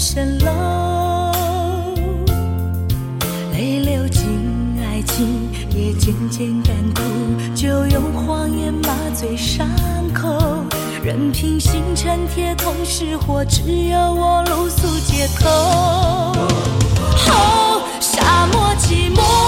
深楼，泪流进爱情，也渐渐干枯，就用谎言麻醉伤口。任凭星辰铁桶失火，只有我露宿街头。哦，沙漠寂寞。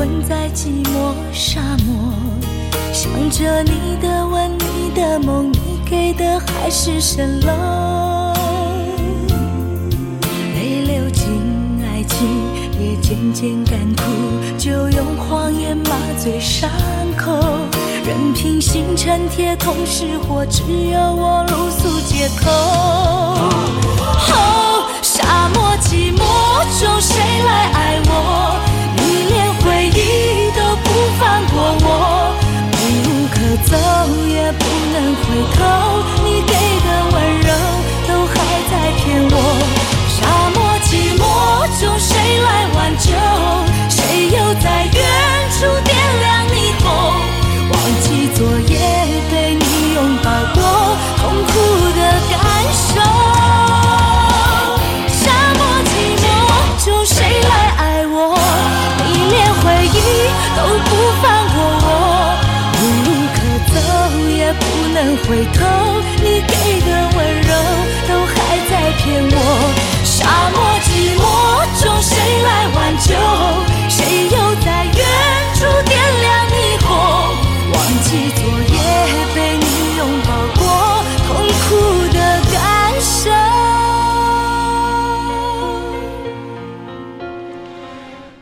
困在寂寞沙漠，想着你的吻、你的梦、你给的海市蜃楼，泪流尽，爱情也渐渐干枯，就用谎言麻醉伤口，任凭星辰铁桶失火，只有我露宿街头。哦，沙漠寂寞中谁来爱我？能回头。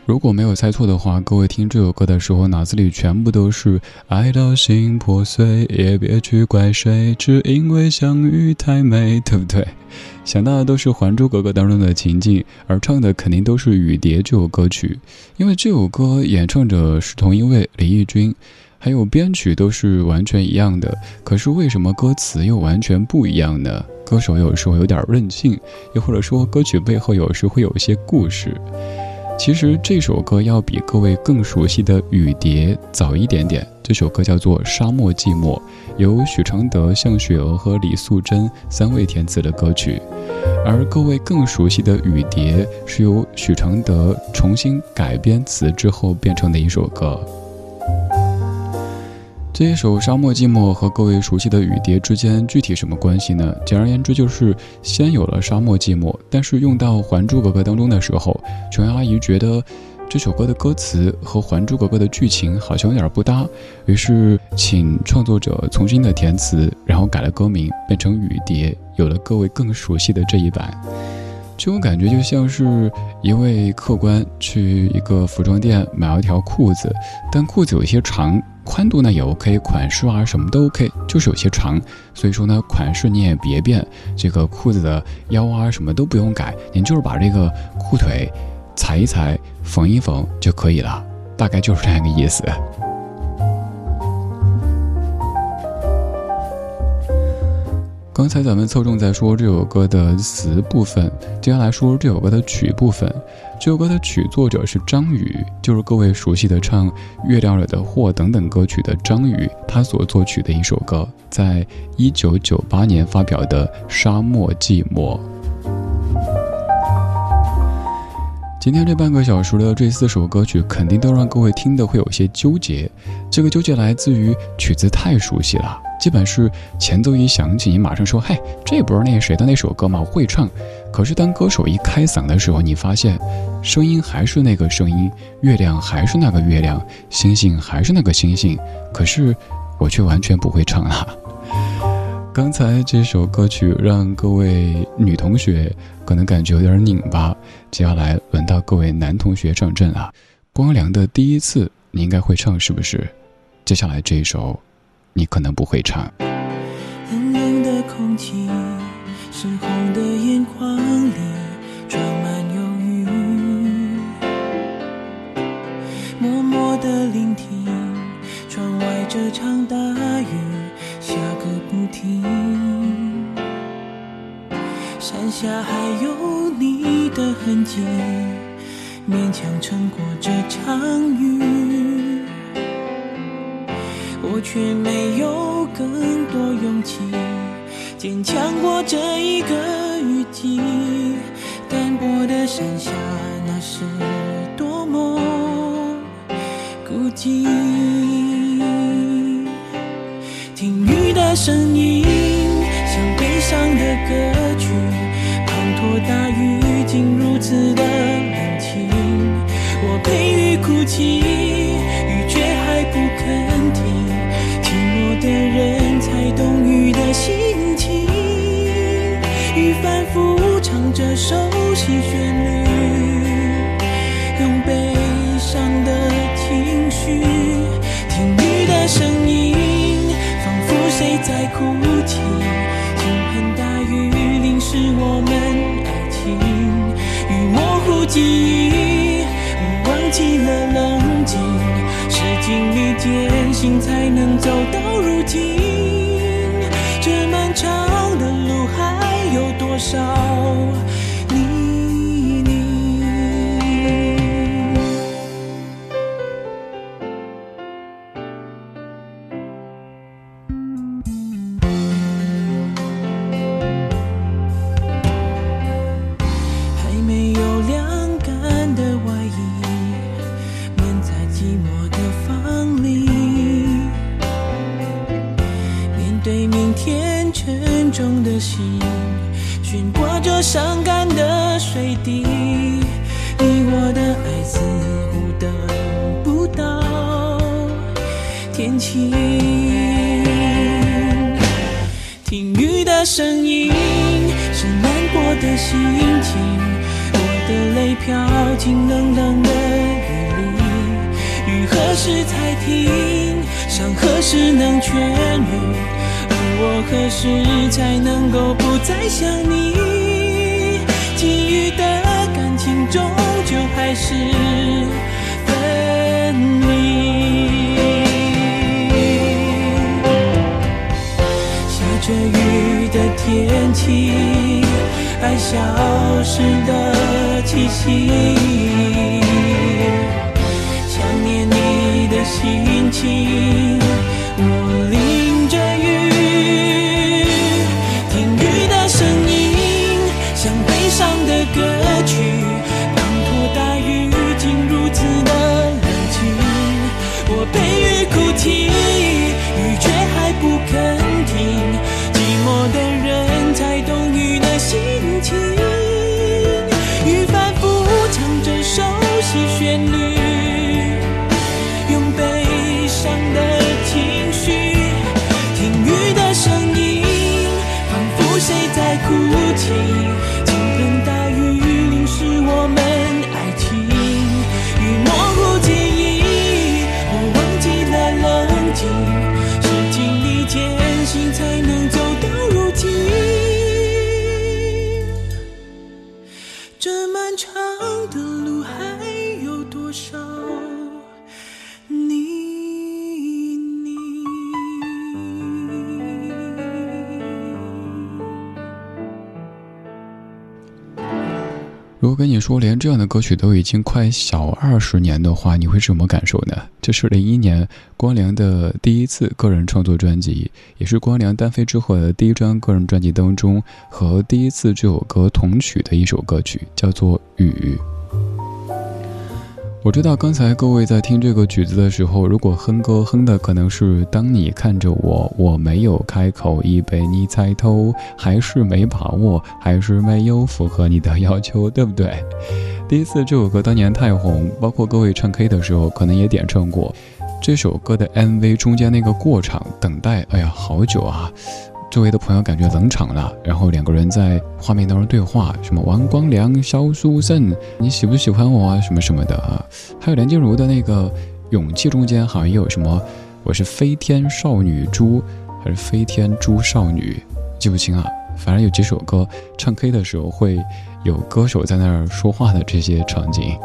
如果没有猜错的话，各位听这首歌的时候，脑子里全部都是“爱到心破碎，也别去怪谁，只因为相遇太美”，对不对？想到的都是《还珠格格》当中的情境，而唱的肯定都是《雨蝶》这首歌曲，因为这首歌演唱者是同一位李翊君，还有编曲都是完全一样的。可是为什么歌词又完全不一样呢？歌手有时候有点任性，又或者说歌曲背后有时会有一些故事。其实这首歌要比各位更熟悉的《雨蝶》早一点点。这首歌叫做《沙漠寂寞》，由许常德、向雪娥和李素贞三位填词的歌曲。而各位更熟悉的《雨蝶》是由许常德重新改编词之后变成的一首歌。这一首《沙漠寂寞》和各位熟悉的《雨蝶》之间具体什么关系呢？简而言之，就是先有了《沙漠寂寞》，但是用到《还珠格格》当中的时候，琼瑶阿姨觉得这首歌的歌词和《还珠格格》的剧情好像有点不搭，于是请创作者重新的填词，然后改了歌名，变成《雨蝶》，有了各位更熟悉的这一版。这种感觉就像是一位客官去一个服装店买了条裤子，但裤子有些长，宽度呢也 OK，款式啊什么都 OK，就是有些长，所以说呢款式你也别变，这个裤子的腰啊什么都不用改，您就是把这个裤腿裁一裁，缝一缝就可以了，大概就是这样一个意思。刚才咱们侧重在说这首歌的词部分，接下来说这首歌的曲部分。这首歌的曲作者是张宇，就是各位熟悉的唱《月亮惹的祸》等等歌曲的张宇，他所作曲的一首歌，在一九九八年发表的《沙漠寂寞》。今天这半个小时的这四首歌曲，肯定都让各位听的会有些纠结。这个纠结来自于曲子太熟悉了。基本是前奏一响起，你马上说：“嗨，这不是那谁的那首歌吗？会唱。”可是当歌手一开嗓的时候，你发现声音还是那个声音，月亮还是那个月亮，星星还是那个星星，可是我却完全不会唱啊！刚才这首歌曲让各位女同学可能感觉有点拧巴，接下来轮到各位男同学上阵了。光良的第一次，你应该会唱是不是？接下来这一首。你可能不会唱。冷冷的空气，深红的眼眶里装满忧郁。默默的聆听，窗外这场大雨下个不停。山下还有你的痕迹，勉强撑过这场雨。我却没有更多勇气坚强过这一个雨季，单薄的山下那是多么孤寂。听雨的声音像悲伤的歌曲，滂沱大雨竟如此的冷清，我陪雨哭泣，熟悉旋律，用悲伤的情绪听雨的声音，仿佛谁在哭泣。倾盆大雨淋湿我们爱情，雨模糊记忆，我忘记了冷静。是经历艰辛，才能走到如今。这漫长的路，还有多少？时才停？伤何时能痊愈？而我何时才能够不再想你？给予的感情终究还是分离。下着雨的天气，爱消失的气息。轻轻如果跟你说连这样的歌曲都已经快小二十年的话，你会是什么感受呢？这是零一年光良的第一次个人创作专辑，也是光良单飞之后的第一张个人专辑当中和第一次这首歌同曲的一首歌曲，叫做《雨》。我知道刚才各位在听这个曲子的时候，如果哼歌哼的可能是“当你看着我，我没有开口，已被你猜透”，还是没把握，还是没有符合你的要求，对不对？第一次这首歌当年太红，包括各位唱 K 的时候可能也点唱过。这首歌的 MV 中间那个过场等待，哎呀，好久啊！周围的朋友感觉冷场了，然后两个人在画面当中对话，什么王光良、萧苏轼，你喜不喜欢我啊？什么什么的啊？还有梁静茹的那个勇气中间好像也有什么，我是飞天少女猪，还是飞天猪少女，记不清啊。反正有几首歌唱 K 的时候会有歌手在那儿说话的这些场景。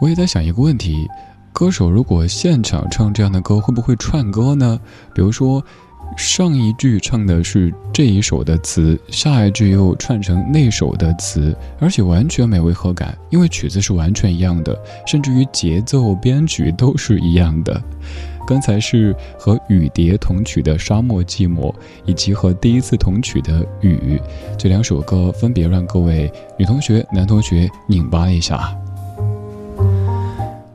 我也在想一个问题。歌手如果现场唱这样的歌，会不会串歌呢？比如说，上一句唱的是这一首的词，下一句又串成那首的词，而且完全没违和感，因为曲子是完全一样的，甚至于节奏、编曲都是一样的。刚才是和雨蝶同曲的《沙漠寂寞》，以及和第一次同曲的《雨》，这两首歌分别让各位女同学、男同学拧巴一下。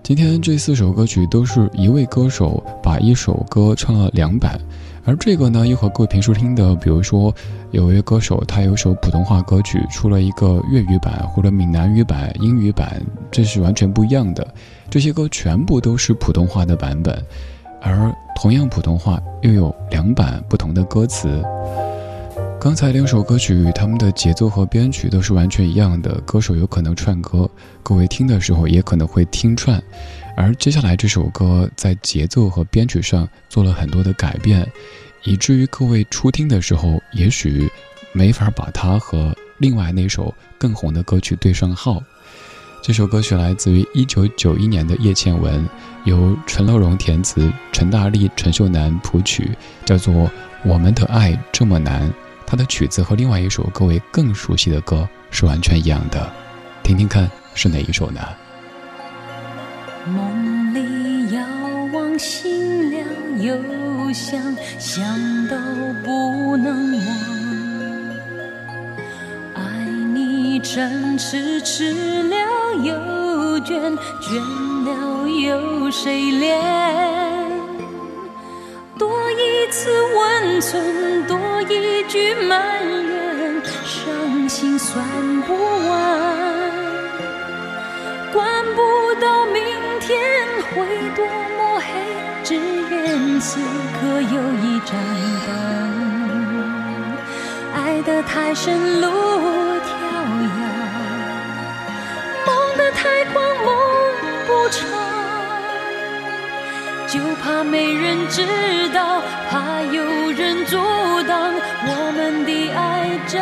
今天这四首歌曲都是一位歌手把一首歌唱了两版，而这个呢又和各位平时听的，比如说有一位歌手他有首普通话歌曲出了一个粤语版或者闽南语版、英语版，这是完全不一样的。这些歌全部都是普通话的版本，而同样普通话又有两版不同的歌词。刚才两首歌曲，他们的节奏和编曲都是完全一样的，歌手有可能串歌，各位听的时候也可能会听串。而接下来这首歌在节奏和编曲上做了很多的改变，以至于各位初听的时候，也许没法把它和另外那首更红的歌曲对上号。这首歌曲来自于一九九一年的叶倩文，由陈乐融填词，陈大力、陈秀楠谱曲，叫做《我们的爱这么难》。他的曲子和另外一首各位更熟悉的歌是完全一样的，听听看是哪一首呢？梦里遥望星亮又想，想到不能忘。爱你真痴，痴了又倦，倦了又谁怜？一次温存，多一句埋怨，伤心算不完。管不到明天会多么黑，只愿此刻有一盏灯。爱得太深，路迢遥；梦得太狂，梦不长。就怕没人知道，怕有人阻挡我们的爱真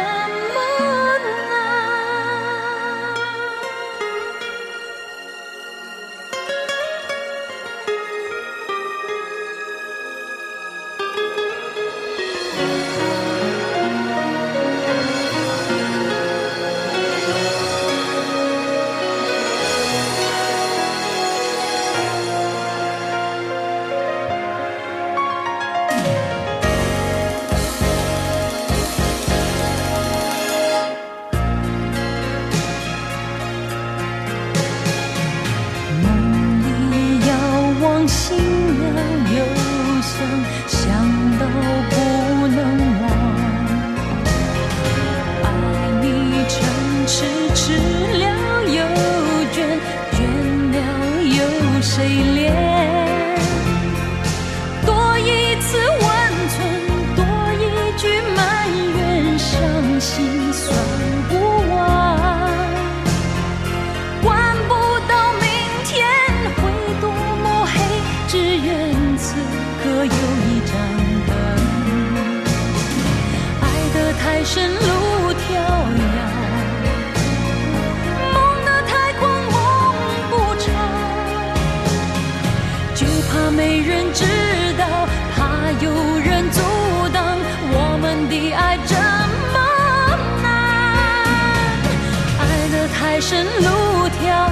人生路迢遥，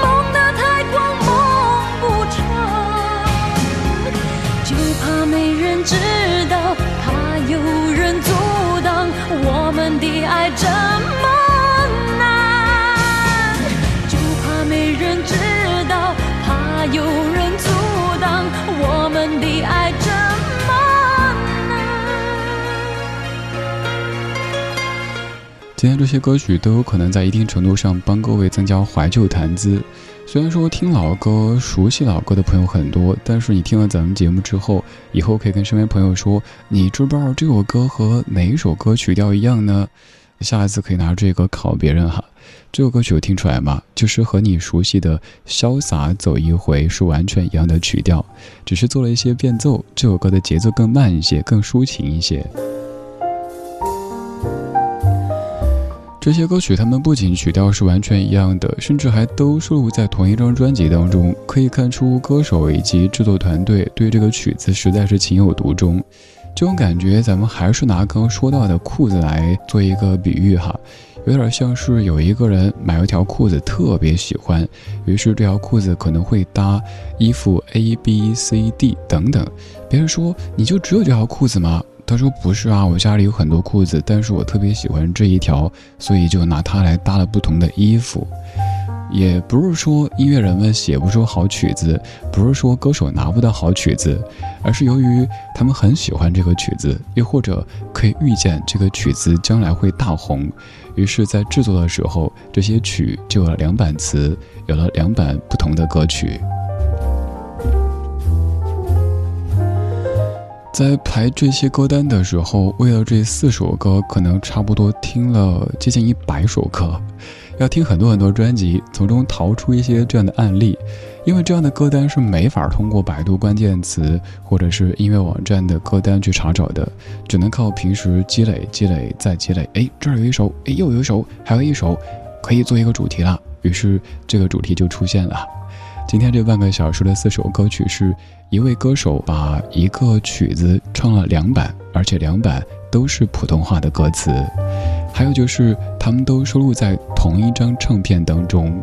梦的太广，梦不长，就怕没人知道，怕有人阻挡，我们的爱这么。今天这些歌曲都有可能在一定程度上帮各位增加怀旧谈资。虽然说听老歌、熟悉老歌的朋友很多，但是你听了咱们节目之后，以后可以跟身边朋友说：“你知不知道这首歌和哪一首歌曲调一样呢？”下一次可以拿这个考别人哈。这首歌曲有听出来吗？就是和你熟悉的《潇洒走一回》是完全一样的曲调，只是做了一些变奏。这首歌的节奏更慢一些，更抒情一些。这些歌曲，它们不仅曲调是完全一样的，甚至还都收录在同一张专辑当中。可以看出，歌手以及制作团队对这个曲子实在是情有独钟。这种感觉，咱们还是拿刚刚说到的裤子来做一个比喻哈，有点像是有一个人买了条裤子，特别喜欢，于是这条裤子可能会搭衣服 A、B、C、D 等等。别人说：“你就只有这条裤子吗？”他说：“不是啊，我家里有很多裤子，但是我特别喜欢这一条，所以就拿它来搭了不同的衣服。也不是说音乐人们写不出好曲子，不是说歌手拿不到好曲子，而是由于他们很喜欢这个曲子，又或者可以预见这个曲子将来会大红，于是，在制作的时候，这些曲就有了两版词，有了两版不同的歌曲。”在排这些歌单的时候，为了这四首歌，可能差不多听了接近一百首歌，要听很多很多专辑，从中淘出一些这样的案例。因为这样的歌单是没法通过百度关键词或者是音乐网站的歌单去查找的，只能靠平时积累、积累再积累。哎，这儿有一首，哎，又有一首，还有一首，可以做一个主题了。于是这个主题就出现了。今天这半个小时的四首歌曲是。一位歌手把一个曲子唱了两版，而且两版都是普通话的歌词。还有就是，他们都收录在同一张唱片当中。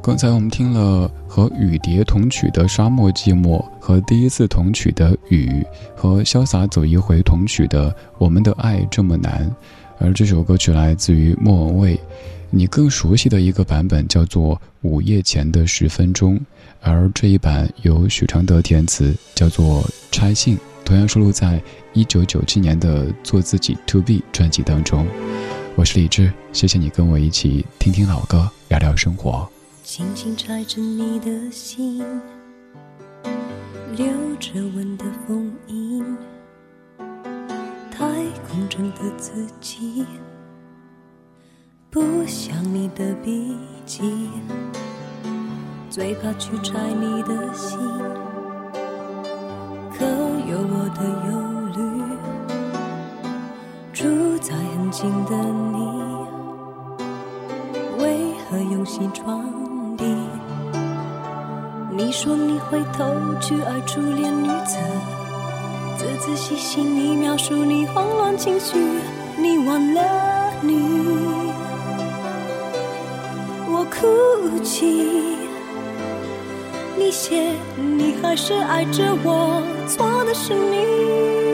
刚才我们听了和雨蝶同曲的《沙漠寂寞》，和第一次同曲的《雨》，和潇洒走一回同曲的《我们的爱这么难》，而这首歌曲来自于莫文蔚。你更熟悉的一个版本叫做《午夜前的十分钟》，而这一版由许常德填词，叫做《拆信》，同样收录在一九九七年的《做自己 To B》专辑当中。我是李志，谢谢你跟我一起听听老歌，聊聊生活。轻轻拆着你的心，留着吻的封印，真正的自己。不像你的笔记，最怕去拆你的心。可有我的忧虑，住在很近的你，为何用心传递？你说你回头去爱初恋女子，仔细心你描述你慌乱情绪，你忘了你。我哭泣，你写你还是爱着我，错的是你。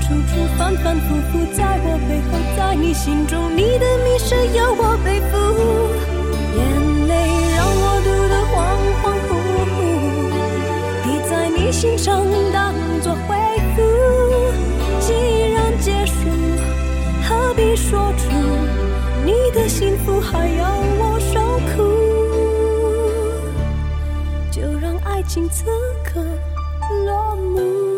处处，反反复复，在我背后，在你心中，你的迷失由我背负。眼泪让我痛得恍恍惚惚，滴在你心上当作回复，既然结束，何必说出你的幸福还要我受苦？就让爱情此刻落幕。